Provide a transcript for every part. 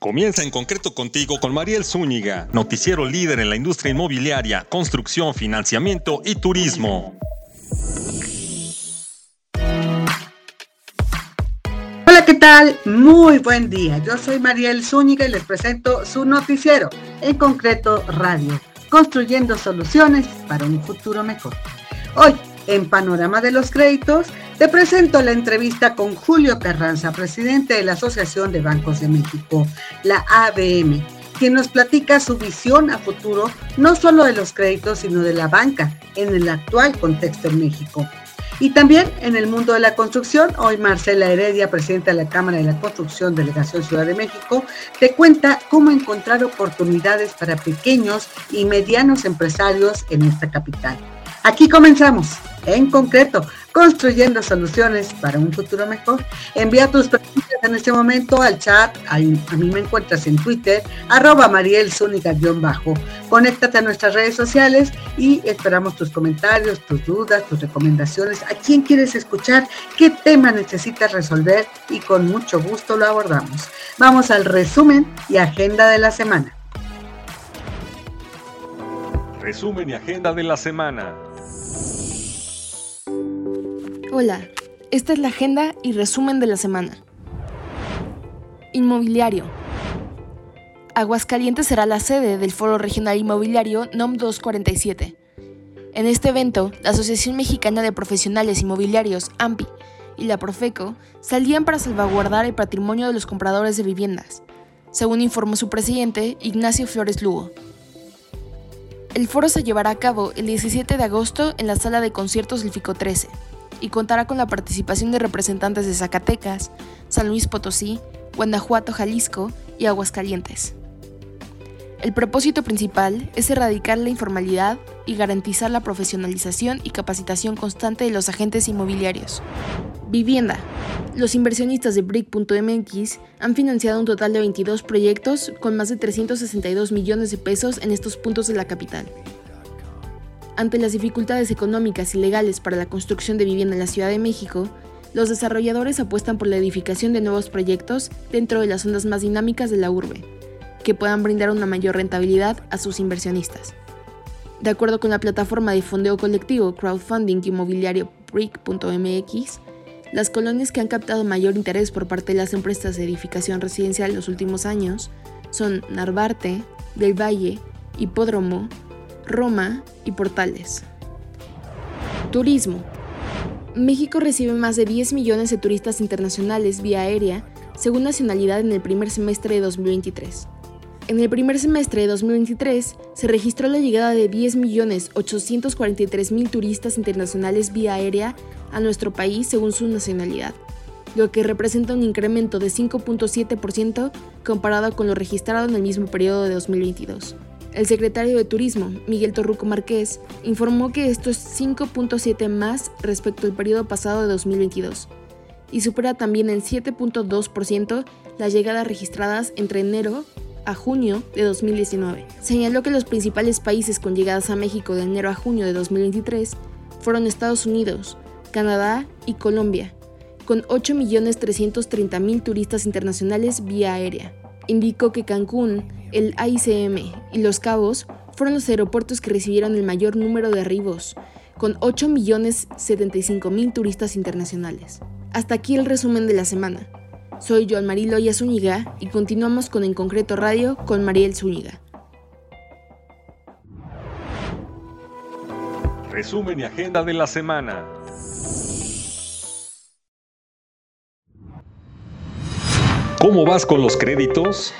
Comienza en concreto contigo con Mariel Zúñiga, noticiero líder en la industria inmobiliaria, construcción, financiamiento y turismo. Hola, ¿qué tal? Muy buen día. Yo soy Mariel Zúñiga y les presento su noticiero, en concreto radio, construyendo soluciones para un futuro mejor. Hoy, en Panorama de los Créditos, te presento la entrevista con Julio Carranza, presidente de la Asociación de Bancos de México, la ABM, quien nos platica su visión a futuro no solo de los créditos, sino de la banca en el actual contexto en México. Y también en el mundo de la construcción, hoy Marcela Heredia, presidenta de la Cámara de la Construcción, Delegación Ciudad de México, te cuenta cómo encontrar oportunidades para pequeños y medianos empresarios en esta capital. Aquí comenzamos, en concreto, construyendo soluciones para un futuro mejor. Envía tus preguntas en este momento al chat, a, mí me encuentras en Twitter, arroba marielzúnica-bajo. Conéctate a nuestras redes sociales y esperamos tus comentarios, tus dudas, tus recomendaciones, a quién quieres escuchar, qué tema necesitas resolver y con mucho gusto lo abordamos. Vamos al resumen y agenda de la semana. Resumen y agenda de la semana. Hola, esta es la agenda y resumen de la semana. Inmobiliario. Aguascalientes será la sede del Foro Regional Inmobiliario NOM 247. En este evento, la Asociación Mexicana de Profesionales Inmobiliarios, AMPI, y la Profeco salían para salvaguardar el patrimonio de los compradores de viviendas, según informó su presidente, Ignacio Flores Lugo. El foro se llevará a cabo el 17 de agosto en la sala de conciertos del FICO 13 y contará con la participación de representantes de Zacatecas, San Luis Potosí, Guanajuato, Jalisco y Aguascalientes. El propósito principal es erradicar la informalidad y garantizar la profesionalización y capacitación constante de los agentes inmobiliarios. Vivienda. Los inversionistas de Brick.mx han financiado un total de 22 proyectos con más de 362 millones de pesos en estos puntos de la capital. Ante las dificultades económicas y legales para la construcción de vivienda en la Ciudad de México, los desarrolladores apuestan por la edificación de nuevos proyectos dentro de las zonas más dinámicas de la urbe, que puedan brindar una mayor rentabilidad a sus inversionistas. De acuerdo con la plataforma de fondeo colectivo crowdfunding inmobiliario brick.mx, las colonias que han captado mayor interés por parte de las empresas de edificación residencial en los últimos años son Narvarte, Del Valle, Hipódromo, Roma y Portales. Turismo. México recibe más de 10 millones de turistas internacionales vía aérea, según nacionalidad en el primer semestre de 2023. En el primer semestre de 2023 se registró la llegada de 10.843.000 turistas internacionales vía aérea a nuestro país según su nacionalidad, lo que representa un incremento de 5.7% comparado con lo registrado en el mismo periodo de 2022. El secretario de Turismo, Miguel Torruco Márquez, informó que esto es 5.7 más respecto al periodo pasado de 2022 y supera también en 7.2% las llegadas registradas entre enero a junio de 2019. Señaló que los principales países con llegadas a México de enero a junio de 2023 fueron Estados Unidos, Canadá y Colombia, con 8.330.000 turistas internacionales vía aérea. Indicó que Cancún, el AICM y Los Cabos fueron los aeropuertos que recibieron el mayor número de arribos, con 8.075.000 turistas internacionales. Hasta aquí el resumen de la semana. Soy Joan Marilo Zúñiga y continuamos con En Concreto Radio con Mariel Zúñiga. Resumen y agenda de la semana. ¿Cómo vas con los créditos?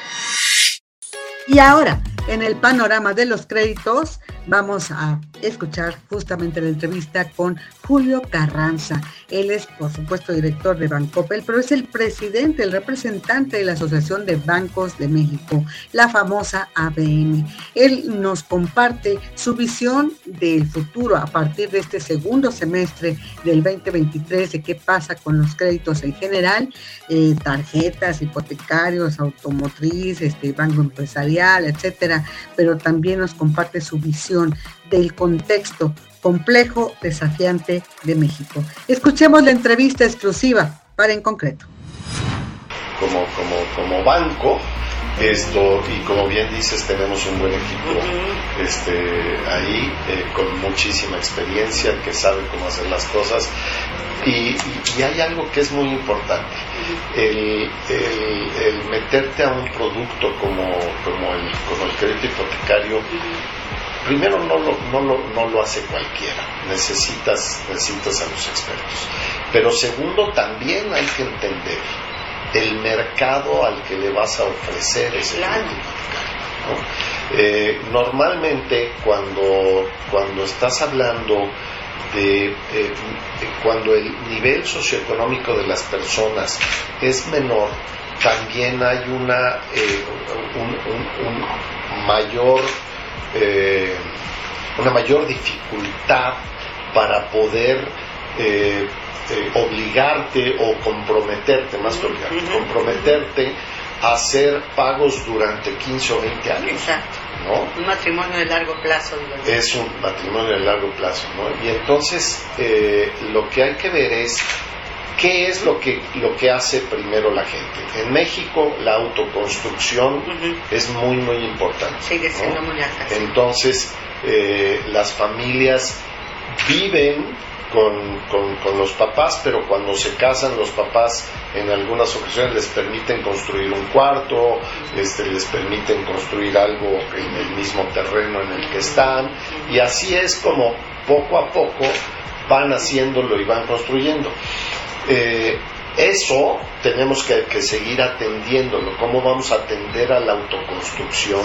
Y ahora, en el panorama de los créditos, vamos a escuchar justamente la entrevista con Julio Carranza. Él es, por supuesto, director de Bancopel, pero es el presidente, el representante de la Asociación de Bancos de México, la famosa ABM. Él nos comparte su visión del futuro a partir de este segundo semestre del 2023, de qué pasa con los créditos en general, eh, tarjetas, hipotecarios, automotriz, este, banco empresarial, etcétera, pero también nos comparte su visión del contexto complejo, desafiante de México. Escuchemos la entrevista exclusiva para En Concreto. Como, como, como banco, Esto, y como bien dices, tenemos un buen equipo este, ahí, eh, con muchísima experiencia, que sabe cómo hacer las cosas. Y, hay algo que es muy importante, el, meterte a un producto como, como, el, como el crédito hipotecario, primero no lo, no, lo, no lo hace cualquiera, necesitas, necesitas a los expertos. Pero segundo, también hay que entender el mercado al que le vas a ofrecer ese crédito eh, normalmente cuando, cuando estás hablando de, eh, cuando el nivel socioeconómico de las personas es menor, también hay una eh, un, mayor una mayor dificultad para poder obligarte o comprometerte, más que obligarte, comprometerte a hacer pagos durante 15 o 20 años. Exacto. ¿no? Un matrimonio de largo plazo. Es un matrimonio de largo plazo. ¿no? Y entonces eh, lo que hay que ver es qué es lo que, lo que hace primero la gente. En México la autoconstrucción es muy, muy importante. Sigue siendo muy alta. Entonces eh, las familias viven con, con, los papás, pero cuando se casan los papás en algunas ocasiones les permiten construir un cuarto, este, les permiten construir algo en el mismo terreno en el que están, y así es como poco a poco van haciéndolo y van construyendo. Eh, eso tenemos que, que, seguir atendiéndolo. ¿Cómo vamos a atender a la autoconstrucción?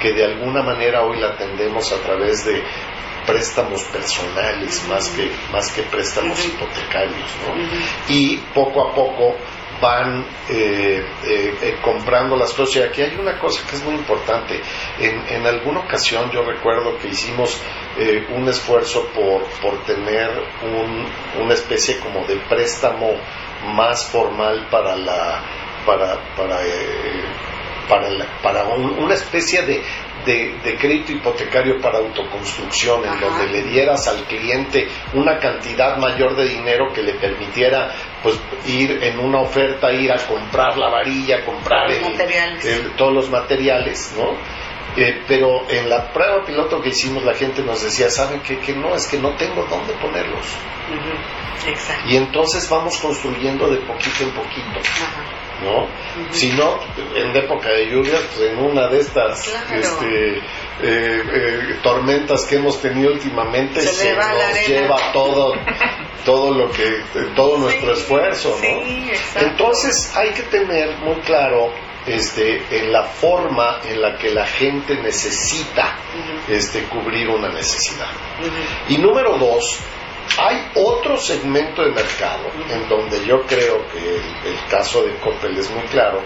Que de alguna manera hoy la atendemos a través de préstamos personales más que, más que préstamos hipotecarios. ¿no? Y poco a poco van eh, eh, eh, comprando las cosas. Y aquí hay una cosa que es muy importante. En, en alguna ocasión yo recuerdo que hicimos un esfuerzo por, por tener un, una especie como de préstamo más formal para la para para para, para una especie de, de, crédito hipotecario para autoconstrucción, en donde le dieras al cliente una cantidad mayor de dinero que le permitiera pues ir en una oferta, ir a comprar la varilla, comprar todos los materiales, ¿no? Eh, pero en la prueba piloto que hicimos la gente nos decía, ¿saben qué? Que no, es que no tengo dónde ponerlos. Y entonces vamos construyendo de poquito en poquito. ¿No? Si no, en época de lluvia, pues en una de estas este, eh, eh, tormentas que hemos tenido últimamente se, nos lleva todo, todo lo que, todo nuestro esfuerzo, ¿no? Entonces hay que tener muy claro este, en la forma en la que la gente necesita este, cubrir una necesidad. Y número dos, hay otro segmento de mercado en donde yo creo que el, caso de Coppel es muy claro,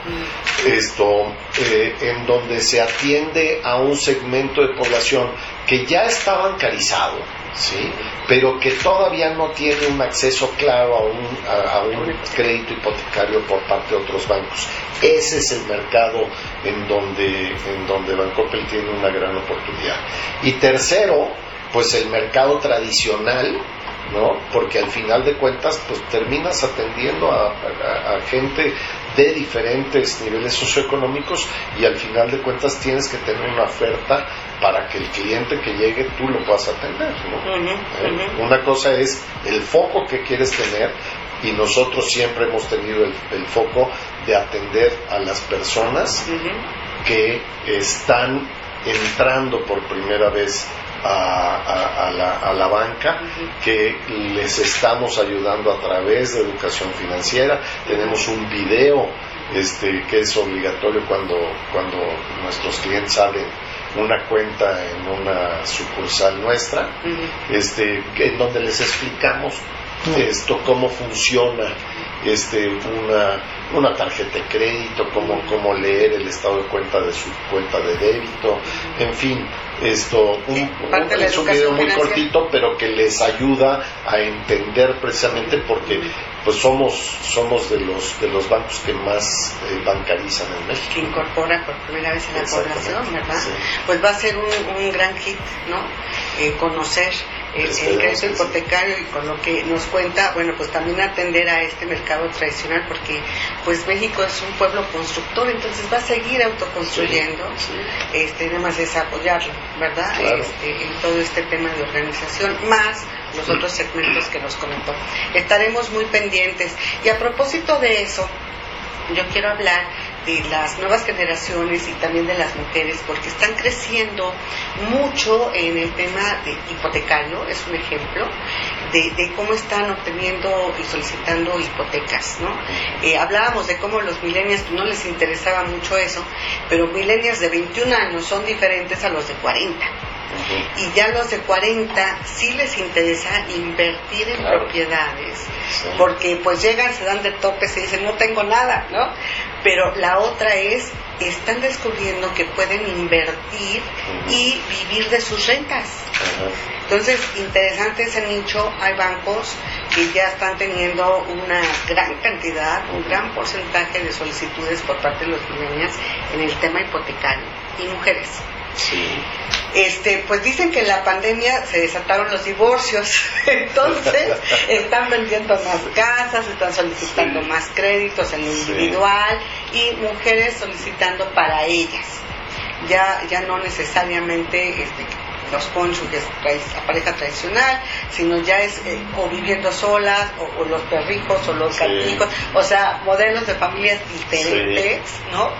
esto, eh, en donde se atiende a un segmento de población que ya está bancarizado, ¿sí? pero que todavía no tiene un acceso claro a un, a, un crédito hipotecario por parte de otros bancos. Ese es el mercado en donde, en donde Bancoppel tiene una gran oportunidad. Y tercero, pues el mercado tradicional ¿no? Porque al final de cuentas, pues terminas atendiendo a, gente de diferentes niveles socioeconómicos y al final de cuentas tienes que tener una oferta para que el cliente que llegue tú lo puedas atender, ¿Eh? Una cosa es el foco que quieres tener y nosotros siempre hemos tenido el, foco de atender a las personas que están entrando por primera vez a, la, banca, que les estamos ayudando a través de educación financiera. Tenemos un video este, que es obligatorio cuando, cuando nuestros clientes abren una cuenta en una sucursal nuestra, este, en donde les explicamos esto, cómo funciona este, una, una tarjeta de crédito, cómo, cómo leer el estado de cuenta de su cuenta de débito, en fin, esto un, es un video muy cortito, pero que les ayuda a entender precisamente porque pues somos somos de los de los bancos que más eh, bancarizan en México. Que incorpora por primera vez en la población, ¿verdad? Pues va a ser un, un gran hit, ¿no? Eh, conocer el, crédito hipotecario y con lo que nos cuenta, bueno, pues también atender a este mercado tradicional porque pues México es un pueblo constructor, entonces va a seguir autoconstruyendo, este nada más es apoyarlo, ¿verdad? Este, en todo este tema de organización, más los otros segmentos que nos comentó. Estaremos muy pendientes. Y a propósito de eso, yo quiero hablar de las nuevas generaciones y también de las mujeres, porque están creciendo mucho en el tema de hipotecario, es un ejemplo, de, cómo están obteniendo y solicitando hipotecas. ¿no? Eh, hablábamos de cómo los millennials no les interesaba mucho eso, pero millennials de 21 años son diferentes a los de 40 y ya los de 40 sí les interesa invertir en propiedades, porque pues llegan, se dan de tope, se dicen no tengo nada, ¿no? Pero la otra es, están descubriendo que pueden invertir y vivir de sus rentas. Entonces, interesante ese nicho, hay bancos que ya están teniendo una gran cantidad, un gran porcentaje de solicitudes por parte de los millennials en el tema hipotecario y mujeres. Sí. Este, pues dicen que en la pandemia se desataron los divorcios, entonces están vendiendo más casas, están solicitando más créditos en lo individual y mujeres solicitando para ellas. Ya, ya no necesariamente este, los cónyuges, la pareja tradicional, sino ya es eh, o viviendo solas, o, los perrijos, o los sí. o sea, modelos de familias diferentes, ¿no?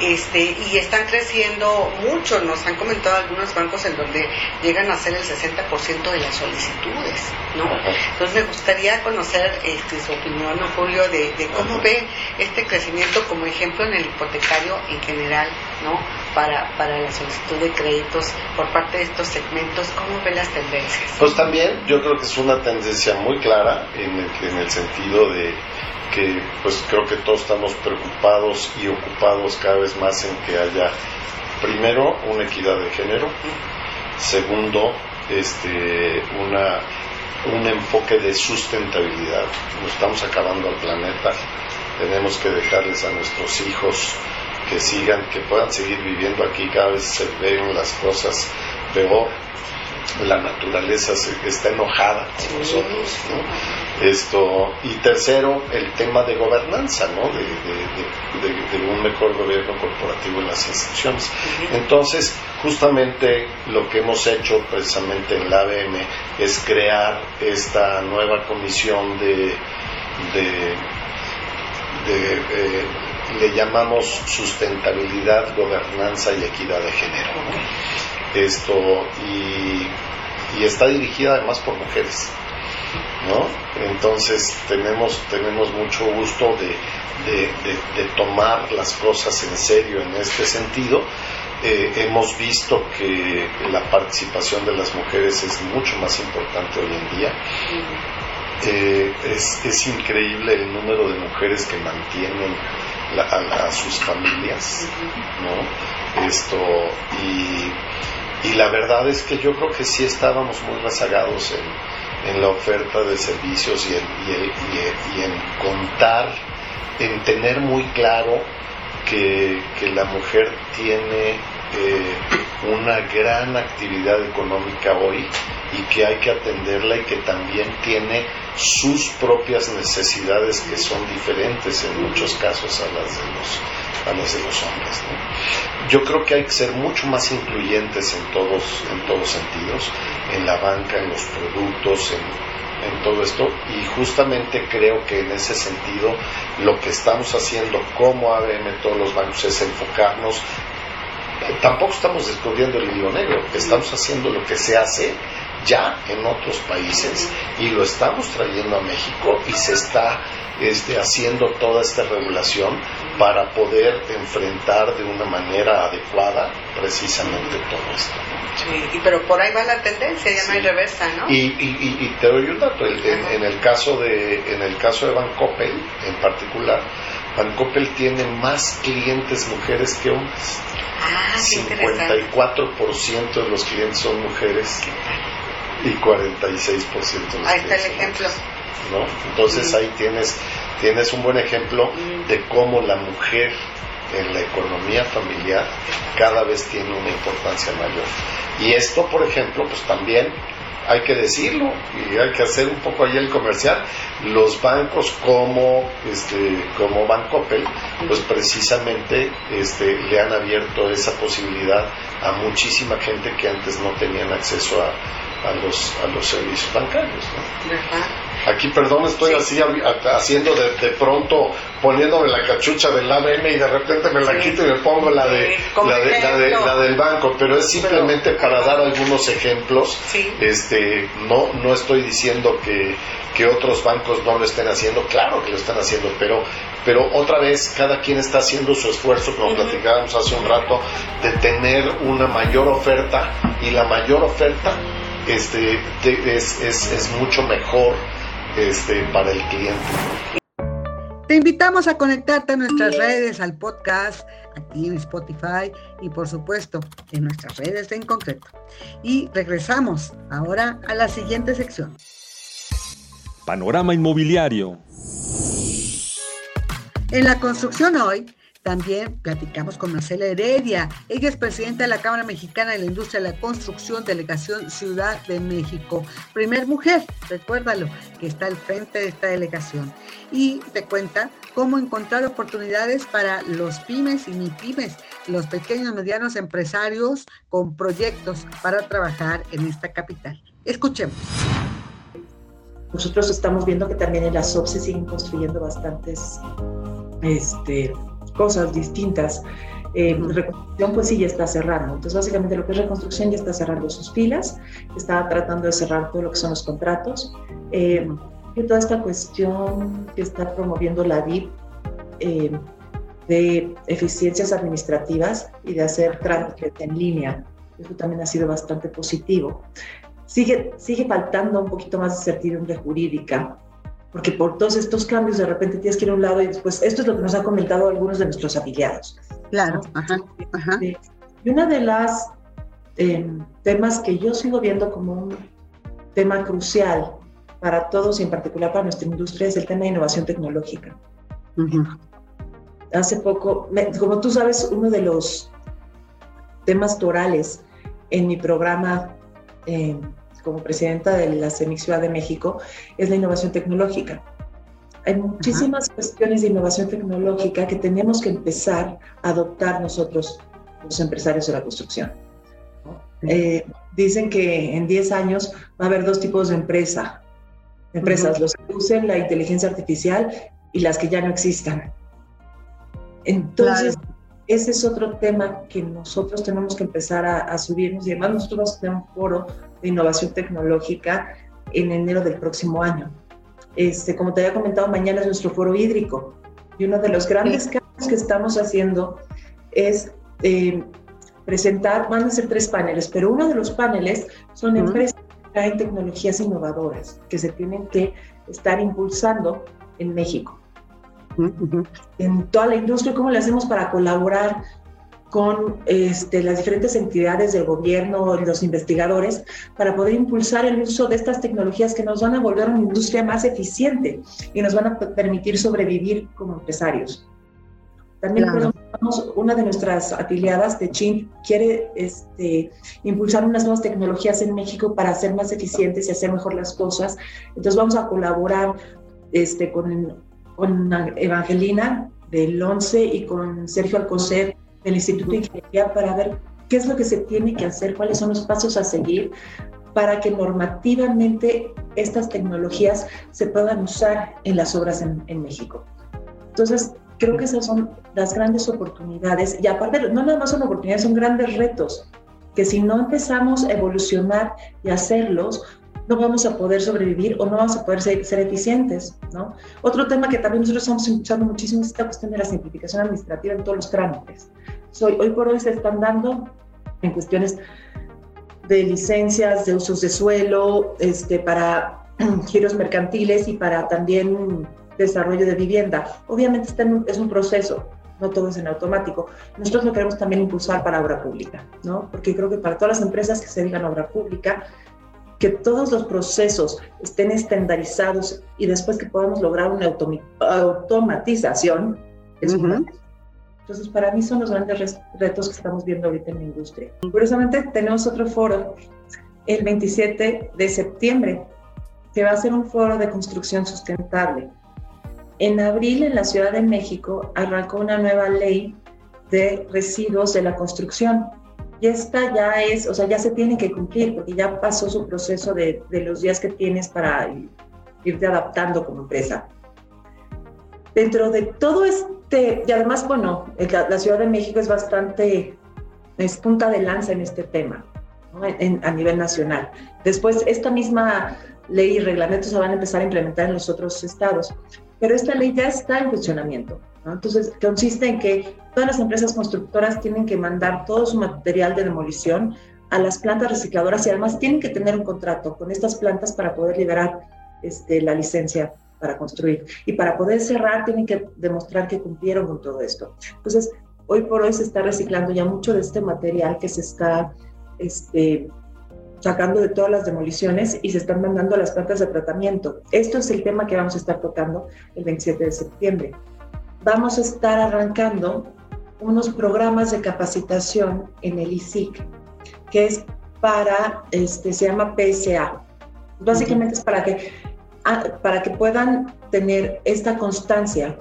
Este, y están creciendo mucho, nos han comentado algunos bancos en donde llegan a ser el 60% de las solicitudes, ¿no? Entonces me gustaría conocer este, su opinión, Julio, de, de cómo ve este crecimiento como ejemplo en el hipotecario en general, ¿no? Para, para la solicitud de créditos por parte de estos segmentos, ¿cómo ve las tendencias? Pues también yo creo que es una tendencia muy clara en el, en el sentido de que pues creo que todos estamos preocupados y ocupados cada vez más en que haya primero una equidad de género, segundo este una un enfoque de sustentabilidad. Nos estamos acabando al planeta, tenemos que dejarles a nuestros hijos que sigan, que puedan seguir viviendo aquí, cada vez se ven las cosas peor, la naturaleza está enojada con nosotros. Esto, y tercero, el tema de gobernanza, ¿no? de, un mejor gobierno corporativo en las instituciones. Entonces, justamente lo que hemos hecho precisamente en la ABM es crear esta nueva comisión de, eh, le llamamos sustentabilidad, gobernanza y equidad de género. Esto, y, está dirigida además por mujeres. ¿no? Entonces tenemos, tenemos mucho gusto de, de, tomar las cosas en serio en este sentido. Eh, hemos visto que la participación de las mujeres es mucho más importante hoy en día. Eh, es, es, increíble el número de mujeres que mantienen a, sus familias, ¿no? Esto, y, y, la verdad es que yo creo que sí estábamos muy rezagados en, en la oferta de servicios y en, y, en contar, en tener muy claro que, que la mujer tiene eh, una gran actividad económica hoy y que hay que atenderla y que también tiene sus propias necesidades que son diferentes en muchos casos a las de los, a las de los hombres. Yo creo que hay que ser mucho más incluyentes en todos, en todos sentidos, en la banca, en los productos, en, en todo esto. Y justamente creo que en ese sentido lo que estamos haciendo como ABM todos los bancos es enfocarnos. Tampoco estamos descubriendo el hilo negro, estamos haciendo lo que se hace ya en otros países y lo estamos trayendo a México y se está este, haciendo toda esta regulación para poder enfrentar de una manera adecuada precisamente todo esto. Sí, pero por ahí va la tendencia, ya no hay reversa, ¿no? Y, y, te doy un dato, en, el caso de en el caso de Bancoppel en particular, Bancoppel tiene más clientes mujeres que hombres. Ah, 54% de los clientes son mujeres y 46% de los Ahí está el ejemplo. ¿No? Entonces ahí tienes, tienes un buen ejemplo de cómo la mujer en la economía familiar cada vez tiene una importancia mayor. Y esto, por ejemplo, pues también hay que decirlo y hay que hacer un poco ahí el comercial. Los bancos como este como Bancoppel, pues precisamente este, le han abierto esa posibilidad a muchísima gente que antes no tenían acceso a, a los, a los servicios bancarios. Aquí, perdón, estoy así haciendo de, de, pronto, poniéndome la cachucha del ABM y de repente me la quito y me pongo la de, la, de, la, del banco, pero es simplemente para dar algunos ejemplos. Este, no, no estoy diciendo que, que otros bancos no lo estén haciendo, claro que lo están haciendo, pero, pero otra vez cada quien está haciendo su esfuerzo, como platicábamos hace un rato, de tener una mayor oferta y la mayor oferta este, es, es, es mucho mejor este, para el cliente. Te invitamos a conectarte a nuestras redes, al podcast, aquí en Spotify y por supuesto en nuestras redes en concreto. Y regresamos ahora a la siguiente sección. Panorama inmobiliario. En la construcción hoy también platicamos con Marcela Heredia. Ella es presidenta de la Cámara Mexicana de la Industria de la Construcción, Delegación Ciudad de México. Primer mujer, recuérdalo, que está al frente de esta delegación. Y te cuenta cómo encontrar oportunidades para los pymes y ni pymes, los pequeños y medianos empresarios con proyectos para trabajar en esta capital. Escuchemos. Nosotros estamos viendo que también en la SOP se siguen construyendo bastantes este, cosas distintas. Eh, reconstrucción, pues sí, ya está cerrando. Entonces, básicamente lo que es reconstrucción ya está cerrando sus filas, está tratando de cerrar todo lo que son los contratos. Eh, y toda esta cuestión que está promoviendo la DIP eh, de eficiencias administrativas y de hacer trámites en línea, eso también ha sido bastante positivo. Sigue, sigue faltando un poquito más de certidumbre jurídica porque por todos estos cambios de repente tienes que ir a un lado y después, esto es lo que nos han comentado algunos de nuestros afiliados. Claro, ajá, ajá. Y una de las em, temas que yo sigo viendo como un tema crucial para todos y en particular para nuestra industria es el tema de innovación tecnológica. Hace poco, como tú sabes, uno de los temas torales en mi programa eh, como presidenta de la CEMIC Ciudad de México es la innovación tecnológica. Hay muchísimas cuestiones de innovación tecnológica que tenemos que empezar a adoptar nosotros, los empresarios de la construcción. Eh, dicen que en 10 años va a haber dos tipos de empresa. Empresas, los que usen la inteligencia artificial y las que ya no existan. Entonces, ese es otro tema que nosotros tenemos que empezar a, a subirnos y además nosotros vamos a tener un foro de innovación tecnológica en enero del próximo año. Este, como te había comentado, mañana es nuestro foro hídrico y uno de los grandes cambios que estamos haciendo es eh, presentar, van a ser tres paneles, pero uno de los paneles son empresas que traen tecnologías innovadoras que se tienen que estar impulsando en México. En toda la industria, ¿cómo le hacemos para colaborar con este, las diferentes entidades del gobierno los investigadores para poder impulsar el uso de estas tecnologías que nos van a volver una industria más eficiente y nos van a permitir sobrevivir como empresarios. También una de nuestras afiliadas de CHIN quiere este, impulsar unas nuevas tecnologías en México para ser más eficientes y hacer mejor las cosas. Entonces vamos a colaborar este, con, con Evangelina del 11 y con Sergio Alcocer del Instituto de Ingeniería para ver qué es lo que se tiene que hacer, cuáles son los pasos a seguir para que normativamente estas tecnologías se puedan usar en las obras en, México. Entonces, creo que esas son las grandes oportunidades y aparte, no nada más son oportunidades, son grandes retos que si no empezamos a evolucionar y hacerlos, no vamos a poder sobrevivir o no vamos a poder ser, ser, eficientes, ¿no? Otro tema que también nosotros estamos impulsando muchísimo es esta cuestión de la simplificación administrativa en todos los trámites. Hoy por hoy se están dando en cuestiones de licencias, de usos de suelo, este, para giros mercantiles y para también desarrollo de vivienda. Obviamente este es un proceso, no todo es en automático. Nosotros lo queremos también impulsar para obra pública, ¿no? Porque creo que para todas las empresas que se digan obra pública, que todos los procesos estén estandarizados y después que podamos lograr una automatización, es entonces, para mí son los grandes retos que estamos viendo ahorita en la industria. Curiosamente, tenemos otro foro el 27 de septiembre, que va a ser un foro de construcción sustentable. En abril, en la Ciudad de México, arrancó una nueva ley de residuos de la construcción. Y esta ya es, o sea, ya se tiene que cumplir porque ya pasó su proceso de, de los días que tienes para irte adaptando como empresa. Dentro de todo este, y además, bueno, la, Ciudad de México es bastante, es punta de lanza en este tema, a nivel nacional. Después, esta misma ley y reglamentos se van a empezar a implementar en los otros estados, pero esta ley ya está en funcionamiento. Entonces, consiste en que todas las empresas constructoras tienen que mandar todo su material de demolición a las plantas recicladoras y además tienen que tener un contrato con estas plantas para poder liberar este, la licencia para construir. Y para poder cerrar tienen que demostrar que cumplieron con todo esto. Entonces, hoy por hoy se está reciclando ya mucho de este material que se está este, sacando de todas las demoliciones y se están mandando a las plantas de tratamiento. Esto es el tema que vamos a estar tocando el 27 de septiembre. Vamos a estar arrancando unos programas de capacitación en el ISIC, que es para, este, se llama PSA. Básicamente es para que para que puedan tener esta constancia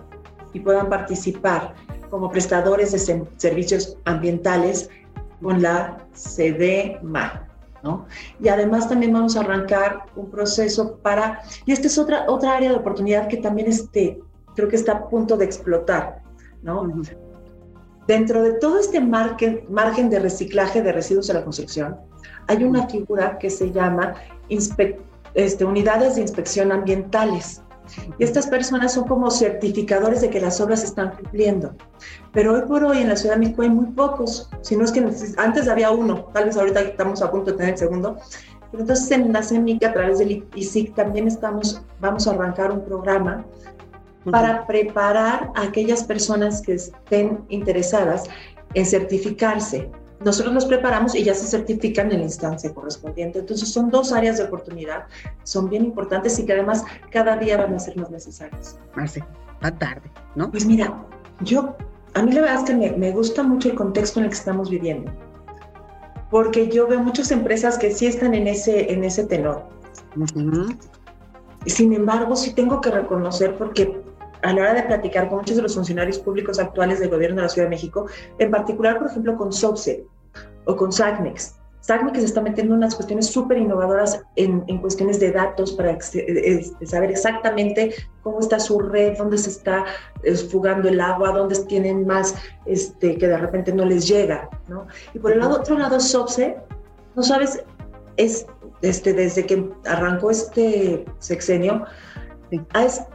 y puedan participar como prestadores de servicios ambientales con la CDMA. ¿No? Y además también vamos a arrancar un proceso para, y esta es otra, otra área de oportunidad que también este, creo que está a punto de explotar. ¿no? Dentro de todo este margen, margen de reciclaje de residuos de la construcción, hay una figura que se llama este, unidades de inspección ambientales. Y estas personas son como certificadores de que las obras están cumpliendo. Pero hoy por hoy en la Ciudad de México hay muy pocos, si no es que antes había uno, tal vez ahorita estamos a punto de tener el segundo. Pero entonces en la CEMIC a través del ISIC también estamos, vamos a arrancar un programa para preparar a aquellas personas que estén interesadas en certificarse nosotros nos preparamos y ya se certifican en la instancia correspondiente. Entonces son dos áreas de oportunidad, son bien importantes y que además cada día van a ser más necesarias. Marce, va tarde, ¿no? Pues mira, yo, a mí la verdad es que me, gusta mucho el contexto en el que estamos viviendo, porque yo veo muchas empresas que sí están en ese, en ese tenor. Sin embargo, sí tengo que reconocer porque a la hora de platicar con muchos de los funcionarios públicos actuales del gobierno de la Ciudad de México, en particular, por ejemplo, con SOPSE o con SACMEX. SACMEX se está metiendo en unas cuestiones súper innovadoras en, en, cuestiones de datos para saber exactamente cómo está su red, dónde se está fugando el agua, dónde tienen más este, que de repente no les llega. ¿no? Y por el lado, otro lado, SOPSE, no sabes, es este, desde que arrancó este sexenio,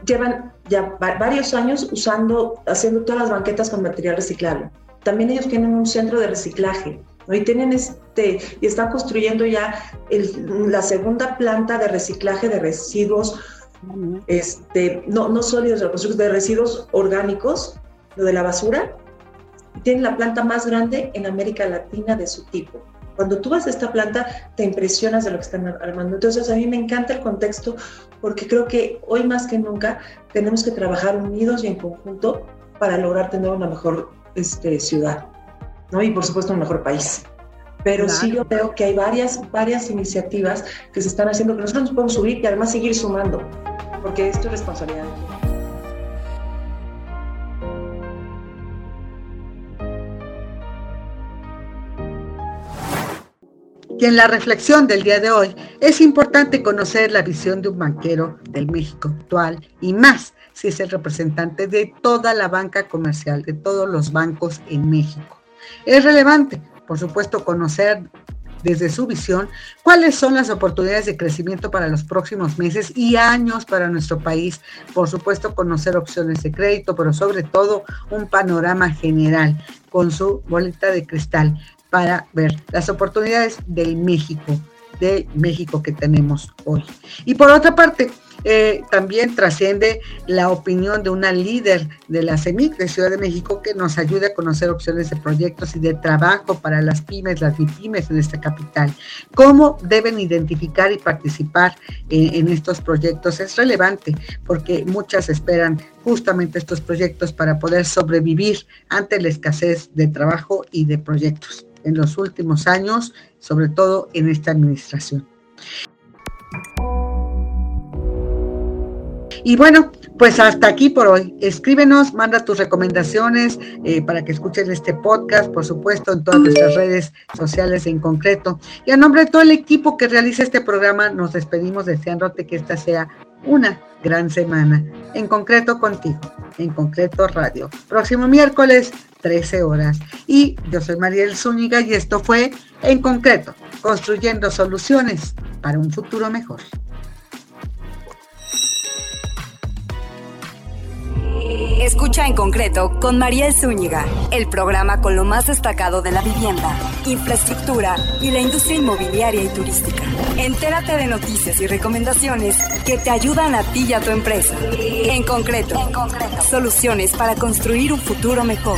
llevan ya varios años usando, haciendo todas las banquetas con material reciclable. También ellos tienen un centro de reciclaje. Y tienen este, y están construyendo ya la segunda planta de reciclaje de residuos, este, no, no sólidos, de residuos orgánicos, lo de la basura. Tienen la planta más grande en América Latina de su tipo. Cuando tú vas a esta planta, te impresionas de lo que están armando. Entonces, a mí me encanta el contexto porque creo que hoy más que nunca tenemos que trabajar unidos y en conjunto para lograr tener una mejor este, ciudad, ¿no? Y por supuesto un mejor país. Pero sí yo veo que hay varias, varias iniciativas que se están haciendo que nosotros nos podemos subir y además seguir sumando, porque esto es responsabilidad Y en la reflexión del día de hoy es importante conocer la visión de un banquero del México actual y más si es el representante de toda la banca comercial, de todos los bancos en México. Es relevante, por supuesto, conocer desde su visión cuáles son las oportunidades de crecimiento para los próximos meses y años para nuestro país. Por supuesto, conocer opciones de crédito, pero sobre todo un panorama general con su bolita de cristal para ver las oportunidades del México, de México que tenemos hoy. Y por otra parte, eh, también trasciende la opinión de una líder de la CEMIC de Ciudad de México que nos ayuda a conocer opciones de proyectos y de trabajo para las pymes, las pymes en esta capital. ¿Cómo deben identificar y participar en estos proyectos? Es relevante porque muchas esperan justamente estos proyectos para poder sobrevivir ante la escasez de trabajo y de proyectos. En los últimos años, sobre todo en esta administración. Y bueno, pues hasta aquí por hoy. Escríbenos, manda tus recomendaciones eh, para que escuchen este podcast, por supuesto, en todas nuestras redes sociales en concreto. Y a nombre de todo el equipo que realiza este programa, nos despedimos deseándote que esta sea una gran semana, en concreto contigo, en concreto radio. Próximo miércoles, 13 horas. Y yo soy Mariel Zúñiga y esto fue En concreto, construyendo soluciones para un futuro mejor. Escucha en concreto con Mariel Zúñiga, el programa con lo más destacado de la vivienda, infraestructura y la industria inmobiliaria y turística. Entérate de noticias y recomendaciones que te ayudan a ti y a tu empresa. En concreto, en concreto. soluciones para construir un futuro mejor.